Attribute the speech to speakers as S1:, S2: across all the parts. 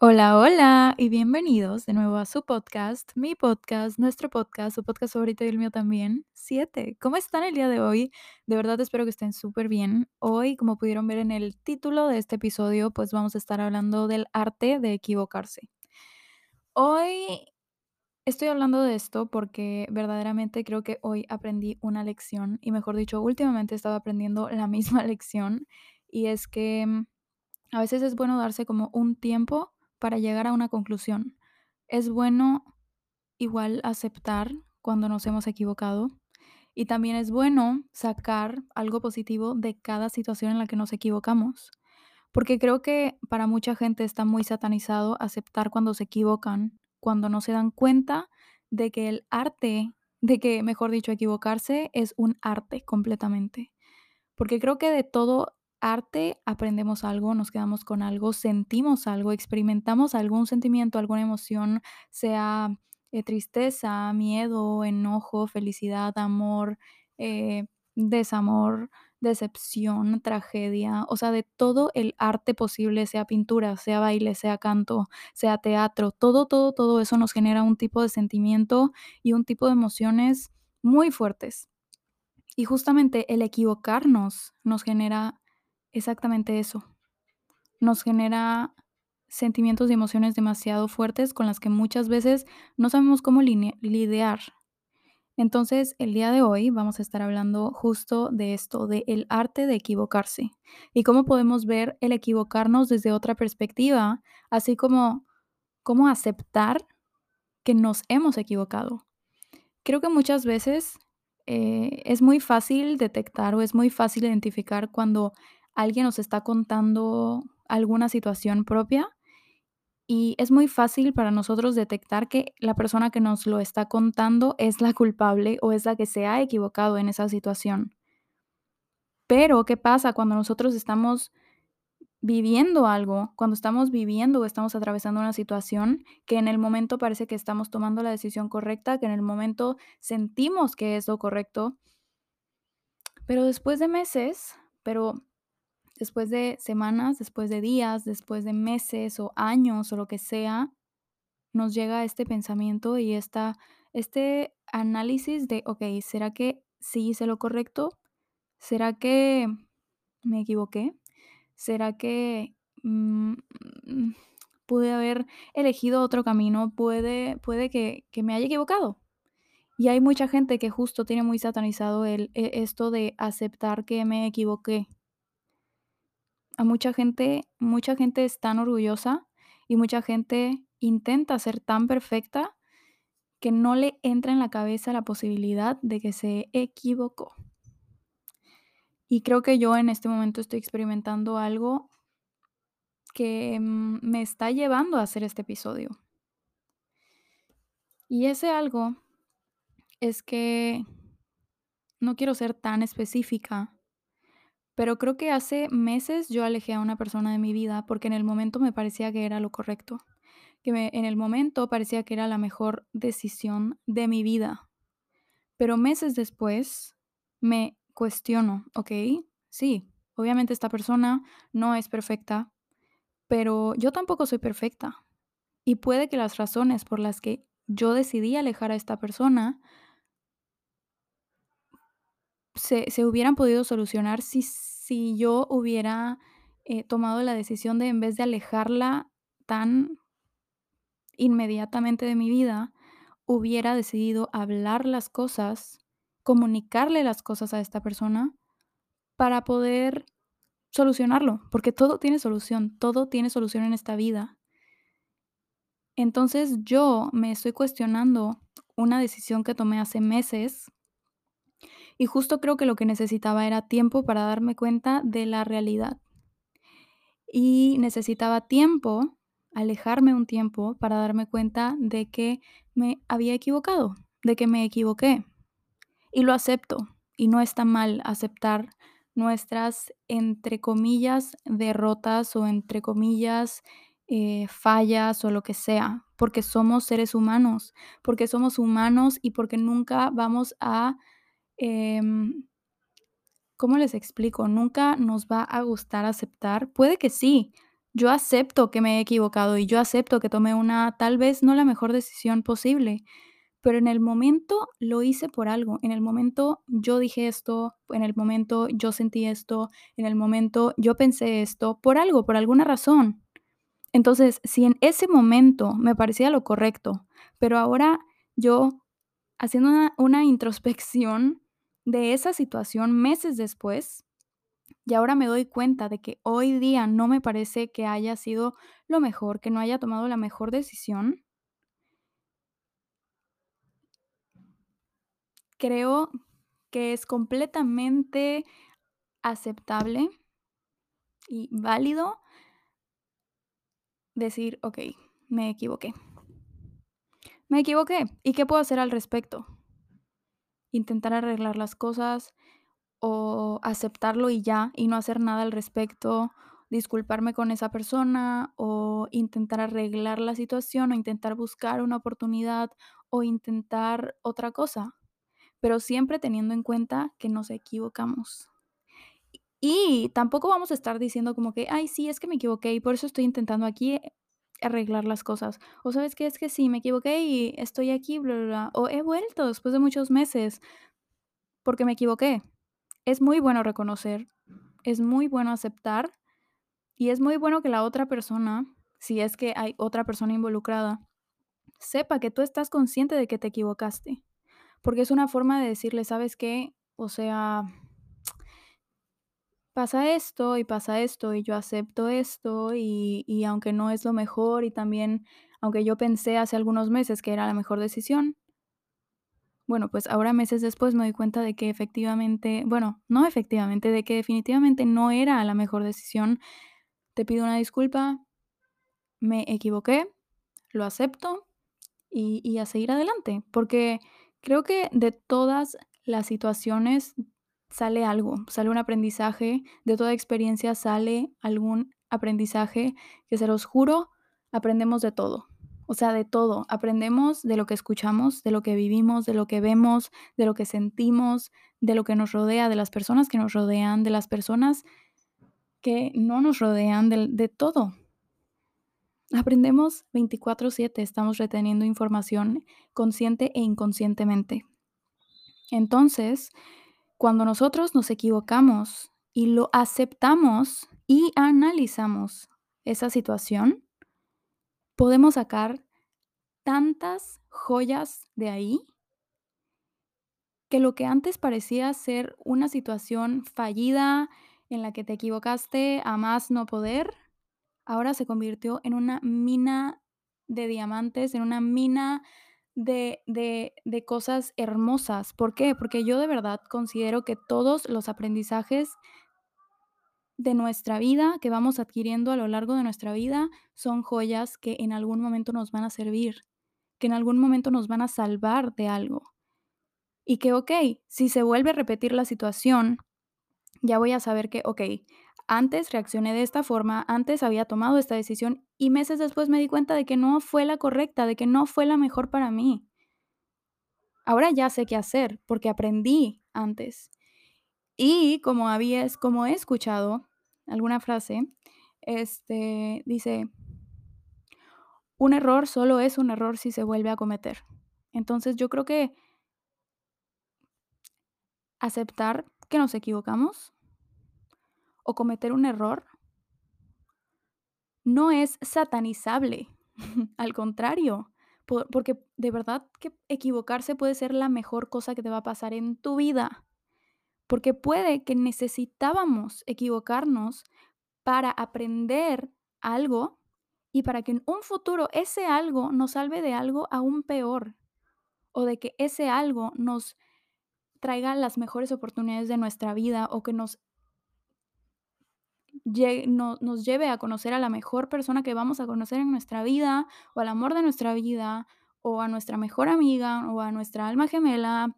S1: Hola, hola y bienvenidos de nuevo a su podcast, mi podcast, nuestro podcast, su podcast favorito y el mío también, 7. ¿Cómo están el día de hoy? De verdad espero que estén súper bien. Hoy, como pudieron ver en el título de este episodio, pues vamos a estar hablando del arte de equivocarse. Hoy estoy hablando de esto porque verdaderamente creo que hoy aprendí una lección y mejor dicho, últimamente he estado aprendiendo la misma lección y es que mm, a veces es bueno darse como un tiempo para llegar a una conclusión. Es bueno igual aceptar cuando nos hemos equivocado y también es bueno sacar algo positivo de cada situación en la que nos equivocamos. Porque creo que para mucha gente está muy satanizado aceptar cuando se equivocan, cuando no se dan cuenta de que el arte, de que, mejor dicho, equivocarse es un arte completamente. Porque creo que de todo arte aprendemos algo, nos quedamos con algo, sentimos algo, experimentamos algún sentimiento, alguna emoción, sea eh, tristeza, miedo, enojo, felicidad, amor, eh, desamor, decepción, tragedia, o sea, de todo el arte posible, sea pintura, sea baile, sea canto, sea teatro, todo, todo, todo eso nos genera un tipo de sentimiento y un tipo de emociones muy fuertes. Y justamente el equivocarnos nos genera exactamente eso. Nos genera sentimientos y emociones demasiado fuertes con las que muchas veces no sabemos cómo lidiar. Entonces, el día de hoy vamos a estar hablando justo de esto, de el arte de equivocarse y cómo podemos ver el equivocarnos desde otra perspectiva, así como cómo aceptar que nos hemos equivocado. Creo que muchas veces, eh, es muy fácil detectar o es muy fácil identificar cuando alguien nos está contando alguna situación propia, y es muy fácil para nosotros detectar que la persona que nos lo está contando es la culpable o es la que se ha equivocado en esa situación. Pero, ¿qué pasa cuando nosotros estamos viviendo algo, cuando estamos viviendo o estamos atravesando una situación que en el momento parece que estamos tomando la decisión correcta, que en el momento sentimos que es lo correcto, pero después de meses, pero después de semanas, después de días, después de meses o años o lo que sea, nos llega este pensamiento y esta, este análisis de, ok, ¿será que sí hice lo correcto? ¿Será que me equivoqué? ¿Será que mm, mm, pude haber elegido otro camino? Puede, puede que, que me haya equivocado. Y hay mucha gente que justo tiene muy satanizado el, e- esto de aceptar que me equivoqué. A mucha gente, mucha gente es tan orgullosa y mucha gente intenta ser tan perfecta que no le entra en la cabeza la posibilidad de que se equivocó. Y creo que yo en este momento estoy experimentando algo que mm, me está llevando a hacer este episodio. Y ese algo es que no quiero ser tan específica, pero creo que hace meses yo alejé a una persona de mi vida porque en el momento me parecía que era lo correcto, que en el momento parecía que era la mejor decisión de mi vida. Pero meses después me cuestiono, ¿ok? Sí, obviamente esta persona no es perfecta, pero yo tampoco soy perfecta. Y puede que las razones por las que yo decidí alejar a esta persona se, se hubieran podido solucionar si, si yo hubiera eh, tomado la decisión de en vez de alejarla tan inmediatamente de mi vida, hubiera decidido hablar las cosas, comunicarle las cosas a esta persona para poder solucionarlo, porque todo tiene solución, todo tiene solución en esta vida. Entonces yo me estoy cuestionando una decisión que tomé hace meses y justo creo que lo que necesitaba era tiempo para darme cuenta de la realidad. Y necesitaba tiempo, alejarme un tiempo para darme cuenta de que me había equivocado, de que me equivoqué. Y lo acepto. Y no está mal aceptar nuestras, entre comillas, derrotas o entre comillas, eh, fallas o lo que sea, porque somos seres humanos, porque somos humanos y porque nunca vamos a, em, ¿cómo les explico? Nunca nos va a gustar aceptar. Puede que sí, yo acepto que me he equivocado y yo acepto que tomé una, tal vez no la mejor decisión posible, pero en el momento lo hice por algo. En el momento yo dije esto, en el momento yo sentí esto, en el momento yo pensé esto, por algo, por alguna razón. Entonces, si en ese momento me parecía lo correcto, pero ahora yo haciendo una, una introspección de esa situación meses después, y ahora me doy cuenta de que hoy día no me parece que haya sido lo mejor, que no haya tomado la mejor decisión. Creo que es completamente aceptable y válido decir, ok, me equivoqué. Me equivoqué. ¿Y qué puedo hacer al respecto? Intentar arreglar las cosas o aceptarlo y ya, y no hacer nada al respecto, disculparme con esa persona o intentar arreglar la situación o intentar buscar una oportunidad o intentar otra cosa, pero siempre teniendo en cuenta que nos equivocamos. Y tampoco vamos a estar diciendo como que, ay, sí, es que me equivoqué y por eso estoy intentando aquí arreglar las cosas. O sabes qué, es que sí, me equivoqué y estoy aquí, bla, bla, bla. O he vuelto después de muchos meses porque me equivoqué. Es muy bueno reconocer, es muy bueno aceptar y es muy bueno que la otra persona, si es que hay otra persona involucrada, sepa que tú estás consciente de que te equivocaste. Porque es una forma de decirle, ¿sabes qué? O sea, pasa esto y pasa esto y yo acepto esto y, y aunque no es lo mejor y también, aunque yo pensé hace algunos meses que era la mejor decisión, bueno, pues ahora meses después me doy cuenta de que efectivamente, bueno, no efectivamente, de que definitivamente no era la mejor decisión. Te pido una disculpa, me equivoqué, lo acepto y, y a seguir adelante, porque creo que de todas las situaciones sale algo, sale un aprendizaje, de toda experiencia sale algún aprendizaje que se los juro, aprendemos de todo. O sea, de todo. Aprendemos de lo que escuchamos, de lo que vivimos, de lo que vemos, de lo que sentimos, de lo que nos rodea, de las personas que nos rodean, de las personas que no nos rodean, de, de todo. Aprendemos 24/7, estamos reteniendo información consciente e inconscientemente. Entonces, cuando nosotros nos equivocamos y lo aceptamos y analizamos esa situación, podemos sacar tantas joyas de ahí que lo que antes parecía ser una situación fallida en la que te equivocaste a más no poder, ahora se convirtió en una mina de diamantes, en una mina de, de, de cosas hermosas. ¿Por qué? Porque yo de verdad considero que todos los aprendizajes de nuestra vida que vamos adquiriendo a lo largo de nuestra vida son joyas que en algún momento nos van a servir, que en algún momento nos van a salvar de algo. Y que, ok, si se vuelve a repetir la situación, ya voy a saber que, ok, antes reaccioné de esta forma, antes había tomado esta decisión y meses después me di cuenta de que no fue la correcta, de que no fue la mejor para mí. Ahora ya sé qué hacer porque aprendí antes. Y como habías, como he escuchado alguna frase, este dice, un error solo es un error si se vuelve a cometer. Entonces yo creo que aceptar que nos equivocamos o cometer un error no es satanizable. Al contrario, porque de verdad que equivocarse puede ser la mejor cosa que te va a pasar en tu vida. Porque puede que necesitábamos equivocarnos para aprender algo y para que en un futuro ese algo nos salve de algo aún peor o de que ese algo nos traiga las mejores oportunidades de nuestra vida o que nos, no, nos lleve a conocer a la mejor persona que vamos a conocer en nuestra vida o al amor de nuestra vida o a nuestra mejor amiga o a nuestra alma gemela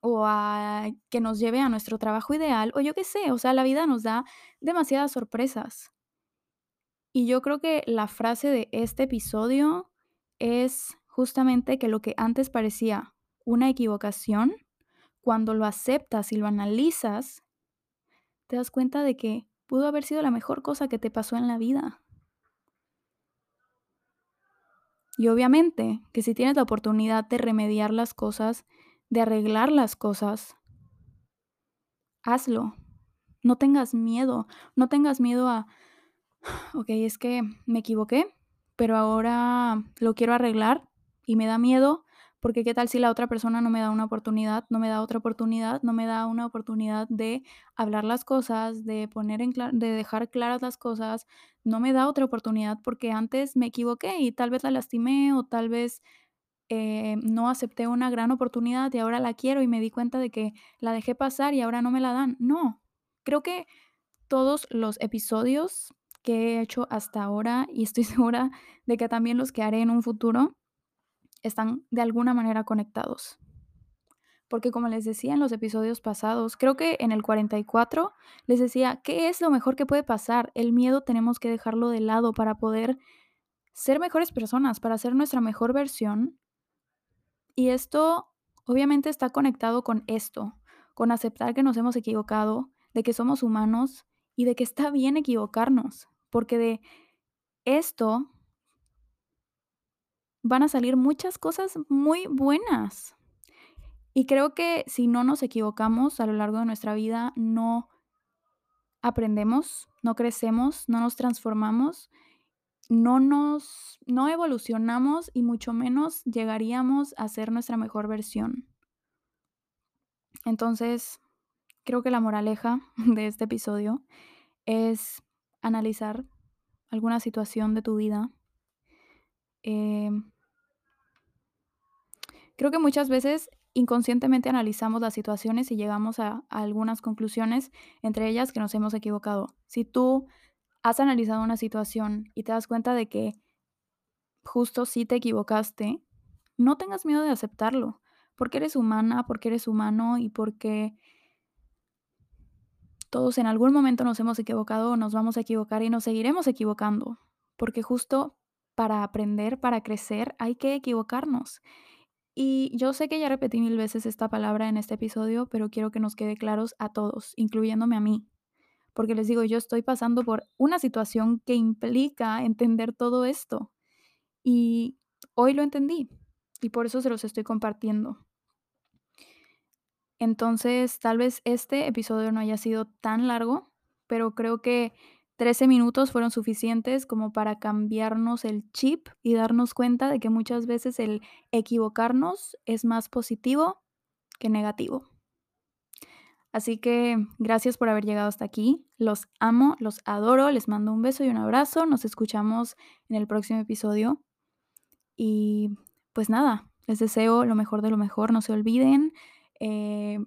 S1: o a que nos lleve a nuestro trabajo ideal, o yo qué sé, o sea, la vida nos da demasiadas sorpresas. Y yo creo que la frase de este episodio es justamente que lo que antes parecía una equivocación, cuando lo aceptas y lo analizas, te das cuenta de que pudo haber sido la mejor cosa que te pasó en la vida. Y obviamente que si tienes la oportunidad de remediar las cosas, de arreglar las cosas, hazlo. No tengas miedo, no tengas miedo a, ok, es que me equivoqué, pero ahora lo quiero arreglar y me da miedo porque qué tal si la otra persona no me da una oportunidad, no me da otra oportunidad, no me da una oportunidad de hablar las cosas, de poner en de dejar claras las cosas, no me da otra oportunidad porque antes me equivoqué y tal vez la lastimé o tal vez, eh, no acepté una gran oportunidad y ahora la quiero y me di cuenta de que la dejé pasar y ahora no me la dan. No, creo que todos los episodios que he hecho hasta ahora, y estoy segura de que también los que haré en un futuro, están de alguna manera conectados. Porque como les decía en los episodios pasados, creo que en el 44 les decía, ¿qué es lo mejor que puede pasar? El miedo tenemos que dejarlo de lado para poder ser mejores personas, para ser nuestra mejor versión. Y esto obviamente está conectado con esto, con aceptar que nos hemos equivocado, de que somos humanos y de que está bien equivocarnos, porque de esto van a salir muchas cosas muy buenas. Y creo que si no nos equivocamos a lo largo de nuestra vida, no aprendemos, no crecemos, no nos transformamos, no nos no evolucionamos y mucho menos llegaríamos a ser nuestra mejor versión. Entonces, creo que la moraleja de este episodio es analizar alguna situación de tu vida. Em creo que muchas veces inconscientemente analizamos las situaciones y llegamos a algunas conclusiones, entre ellas que nos hemos equivocado. Si tú has analizado una situación y te das cuenta de que justo sí te equivocaste, no tengas miedo de aceptarlo, porque eres humana, porque eres humano y porque todos en algún momento nos hemos equivocado o nos vamos a equivocar y nos seguiremos equivocando, porque justo para aprender, para crecer, hay que equivocarnos. Y yo sé que ya repetí mil veces esta palabra en este episodio, pero quiero que nos quede claros a todos, incluyéndome a mí, porque les digo, yo estoy pasando por una situación que implica entender todo esto, y hoy lo entendí, y por eso se los estoy compartiendo. Entonces, tal vez este episodio no haya sido tan largo, pero creo que 13 minutos fueron suficientes como para cambiarnos el chip y darnos cuenta de que muchas veces el equivocarnos es más positivo que negativo. Así que gracias por haber llegado hasta aquí. Los amo, los adoro, les mando un beso y un abrazo. Nos escuchamos en el próximo episodio. Y pues nada, les deseo lo mejor de lo mejor. No se olviden, eh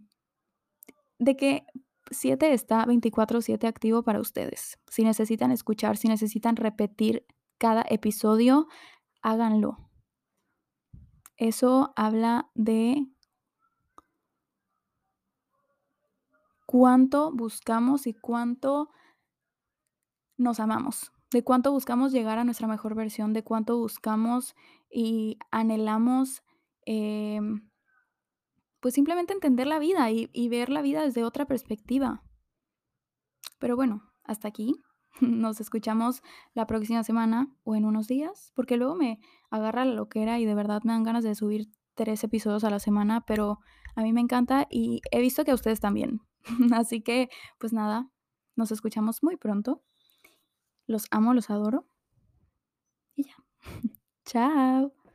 S1: de que 7 está 24/7 activo para ustedes. Si necesitan escuchar, si necesitan repetir cada episodio, háganlo. Eso habla de cuánto buscamos y cuánto nos amamos, de cuánto buscamos llegar a nuestra mejor versión, de cuánto buscamos y anhelamos, em pues simplemente entender la vida y ver la vida desde otra perspectiva. Pero bueno, hasta aquí. Nos escuchamos la próxima semana o en unos días, porque luego me agarra la loquera y de verdad me dan ganas de subir 3 episodios a la semana, pero a mí me encanta y he visto que a ustedes también. Así que, pues nada, nos escuchamos muy pronto. Los amo, los adoro. Y ya. Chao.